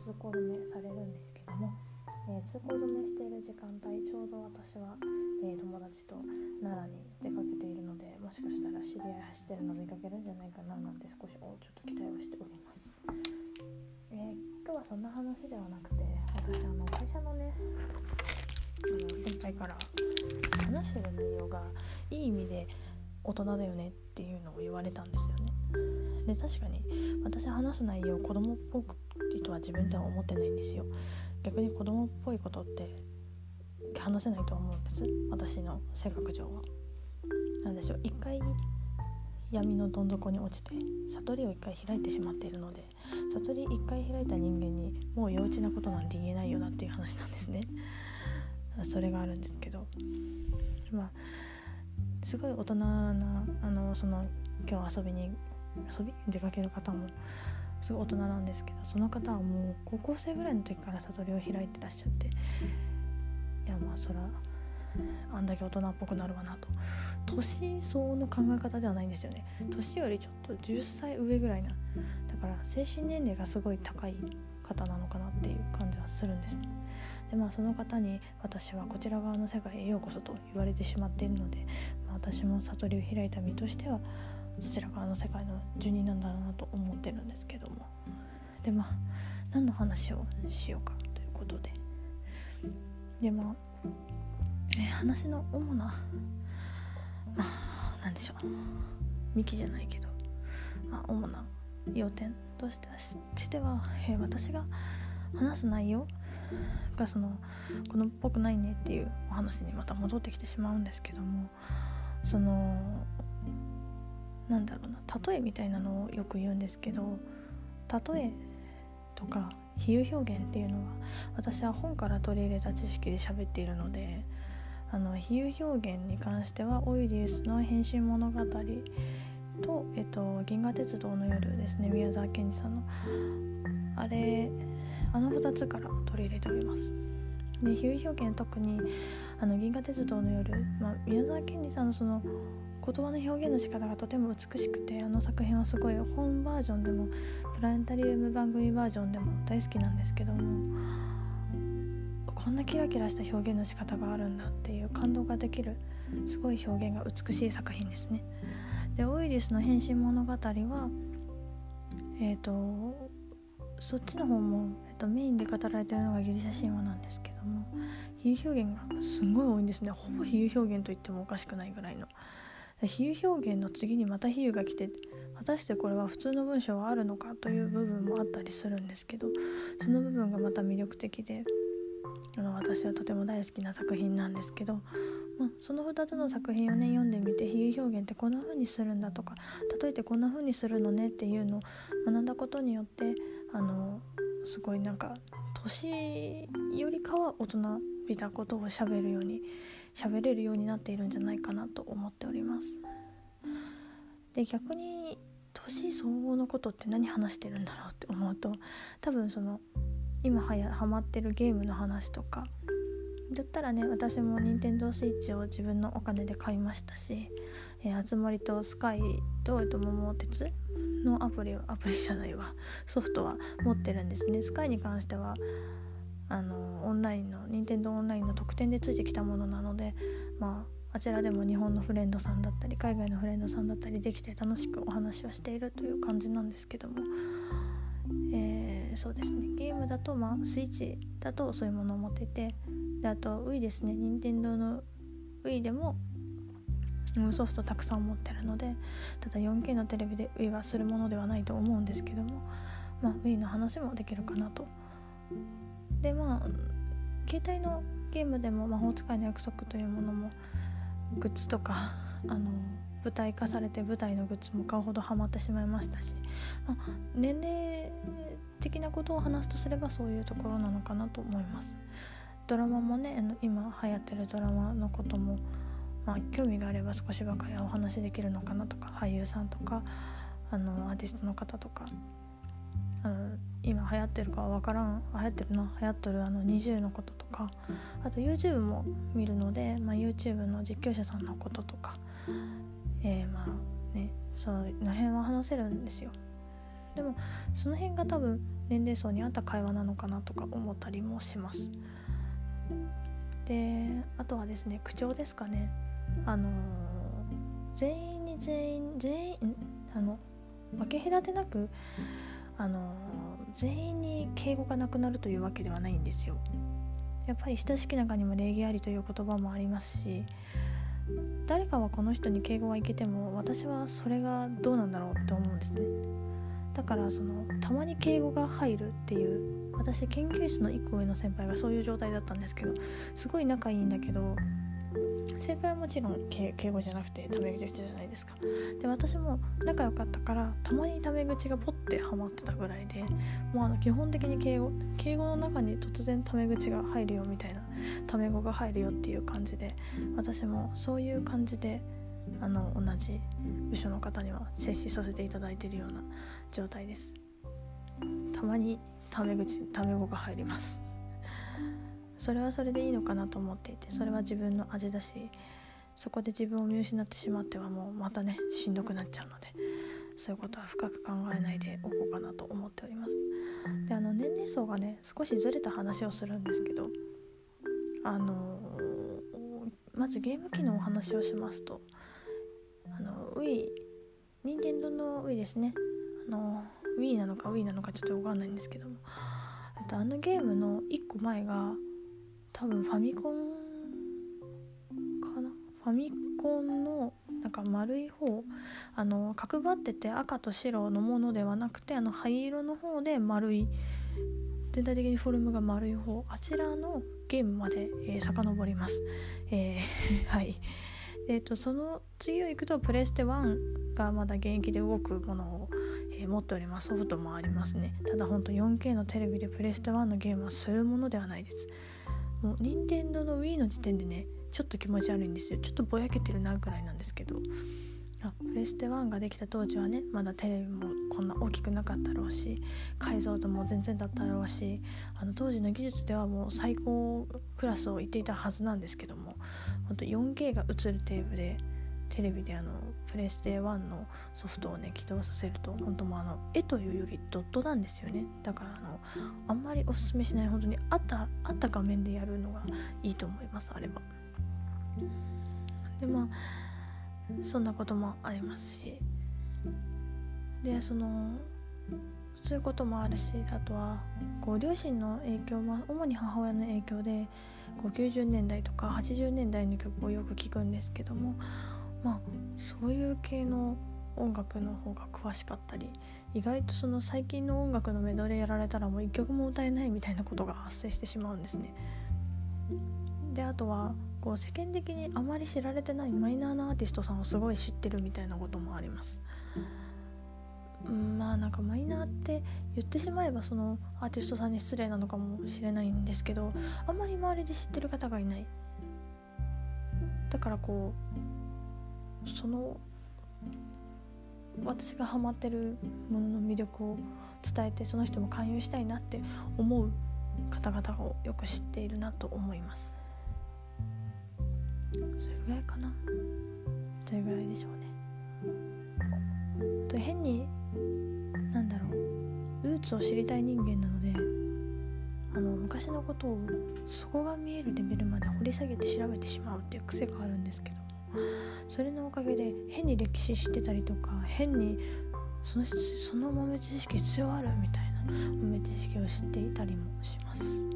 通行止めされるんですけども、えー、通行止めしている時間帯ちょうど私は、えー友達と奈良に出かけているのでもしかしたら知り合い走ってるの見かけるんじゃないかななんて少しちょっと期待をしております、えー今日はそんな話ではなくて私あの会社のねあの先輩から話してる内容がいい意味で大人だよねっていうのを言われたんですよね。で確かに私話す内容子供っぽくとは自分では思ってないんですよ。逆に子供っぽいことって話せないと思うんです私の性格上は。なんでしょう一回闇のどん底に落ちて悟りを一回開いてしまっているので悟り一回開いた人間にもう幼稚なことなんて言えないよなっていう話なんですね。それがあるんですけどまあすごい大人なあのその今日遊びに遊び出かける方もすごい大人なんですけどその方はもう高校生ぐらいの時から悟りを開いてらっしゃっていやまあそらあんだけ大人っぽくなるわなと。年相応の考え方ではないんですよね。年よりちょっと10歳上ぐらいなだから精神年齢がすごい高い方なのかなっていう感じはするんですね。でまあその方に私はこちら側の世界へようこそと言われてしまっているので、まあ、私も悟りを開いた身としてはそちら側の世界の住人なんだろうなと思ってるんですけども。でまあ何の話をしようかということで。でまあ、え話の主なまあ何でしょう。幹じゃないけど、まあ、主な要点としてはしては、え私が話す内容がその子供っぽくないねっていうお話にまた戻ってきてしまうんですけども。そのなんだろうな例えみたいなのをよく言うんですけど例えとか比喩表現っていうのは私は本から取り入れた知識で喋っているのであの比喩表現に関してはオイディウスの「変身物語」と、えっと、銀河鉄道の夜ですね宮沢賢治さんの。あれあの2つから取り入れております。で比喩表現特にあの銀河鉄道の夜、まあ、宮沢賢治さんのその言葉の表現の仕方がとても美しくてあの作品はすごい本バージョンでもプラネタリウム番組バージョンでも大好きなんですけどもこんなキラキラした表現の仕方があるんだっていう感動ができるすごい表現が美しい作品ですね。でオイリスの変身物語はえっ、ー、とそっちの方も、えっと、メインで語られてるのがギリシャ神話なんですけども比喩表現がすごい多いんですねほぼ比喩表現と言ってもおかしくないぐらいの比喩表現の次にまた比喩が来て果たしてこれは普通の文章はあるのかという部分もあったりするんですけどその部分がまた魅力的であの私はとても大好きな作品なんですけど、まあ、その2つの作品をね読んでみて比喩表現ってこんな風にするんだとか例えてこんな風にするのねっていうのを学んだことによってあのすごいなんか年よりかは大人びたことをしゃべるように喋れるようになっているんじゃないかなと思っております。で逆に年相応のことって何話してるんだろうって思うと多分その今はやハマってるゲームの話とかだったらね私も任天堂スイッチを自分のお金で買いましたし「えー、あつ森とスカイと」えっと、桃鉄のアプリアプリじゃないわソフトは持ってるんですねスカイに関してはあのオンラインの任天堂オンラインの特典でついてきたものなのでまああちらでも日本のフレンドさんだったり海外のフレンドさんだったりできて楽しくお話をしているという感じなんですけども、えー、そうですねゲームだとまあスイッチだとそういうものを持っててであと Wii ですね任天堂の Wii でもソフトたくさん持ってるのでただ 4K のテレビで Wii はするものではないと思うんですけども、まあ、Wii の話もできるかなと。でまあ携帯のゲームでも「魔法使いの約束」というものもグッズとかあの舞台化されて舞台のグッズも買うほどハマってしまいましたし、まあ、年齢的なことを話すとすればそういうところなのかなと思います。ドラマもね今流行ってるドラマのこともまあ、興味があれば少しばかりお話できるのかなとか俳優さんとかあのアーティストの方とか今流行ってるかは分からん。流行ってるな。流行ってるあの20のこととか。あと YouTube も見るので、まあ、YouTube の実況者さんのこととか、えー、まあねその辺は話せるんですよ。でもその辺が多分年齢層に合った会話なのかなとか思ったりもします。であとはですね口調ですかね。あの全員に全員全員あの分け隔てなくあの全員に敬語がなくなるというわけではないんですよ。やっぱり親しき中にも礼儀ありという言葉もありますし誰かはこの人に敬語はいけても私はそれがどうなんだろうって思うんですね。だからそのたまに敬語が入るっていう私研究室の1個上の先輩がそういう状態だったんですけどすごい仲いいんだけど先輩はもちろん敬語じゃなくてタメ口じゃないですか。で私も仲良かったからたまにタメ口がポッてはまってたぐらいでもうあの基本的に敬語敬語の中に突然タメ口が入るよみたいなタメ語が入るよっていう感じで私もそういう感じであの同じ部署の方には接しさせていただいているような状態です。たまにタメ口タメ語が入ります。それはそれでいいのかなと思っていてそれは自分の味だしそこで自分を見失ってしまってはもうまたねしんどくなっちゃうのでそういうことは深く考えないでおこうかなと思っております。であの年齢層がね少しずれた話をするんですけどあのー、まずゲーム機のお話をしますとあの Wii 任天堂の Wii ですね。あの Wii なのか Wii なのかちょっと分かんないんですけどもあのゲームの1個前が多分ファミコンかな？ファミコンのなんか丸い方あの角張ってて赤と白のものではなくてあの灰色の方で丸い全体的にフォルムが丸い方。あちらのゲームまで、えー、遡ります、えー、はい。えーと、その次を行くとプレステ1がまだ現役で動くものを、えー、持っております。ソフトもありますね。ただほんと 4K のテレビでプレステ1のゲームはするものではないです。もう任天堂の Wii の時点でねちょっと気持ち悪いんですよ。ちょっとぼやけてるなぐらいなんですけど。あプレステ1ができた当時はねまだテレビもこんな大きくなかったろうし解像度も全然だったろうしあの当時の技術ではもう最高クラスをいっていたはずなんですけども本当 4K が映るテーブルでテレビであのプレステ1のソフトをね起動させると本当もあの絵というよりドットなんですよね。だからあのあんまりおすすめしない本当にあったあった画面でやるのがいいと思いますあればでまあそんなこともありますし。でそのそういうこともあるしあとはこう両親の影響も主に母親の影響でこう90年代とか80年代の曲をよく聴くんですけどもまあそういう系の音楽の方が詳しかったり意外とその最近の音楽のメドレーやられたらもう一曲も歌えないみたいなことが発生してしまうんですね。であとはこう世間的にあまり知られてないマイナーなアーティストさんをすごい知ってるみたいなこともあります。ん、まあなんかマイナーって言ってしまえばそのアーティストさんに失礼なのかもしれないんですけどあんまり周りで知ってる方がいないだからこうその私がハマってるものの魅力を伝えてその人も勧誘したいなって思う方々をよく知っているなと思います。それぐらいかな。それぐらいでしょうね。と変になんだろう。ルーツを知りたい人間なのであの昔のことを底が見えるレベルまで掘り下げて調べてしまうっていう癖があるんですけど。それのおかげで変に歴史知ってたりとか変にそのその豆知識必要ある？みたいな豆知識を知っていたりもします。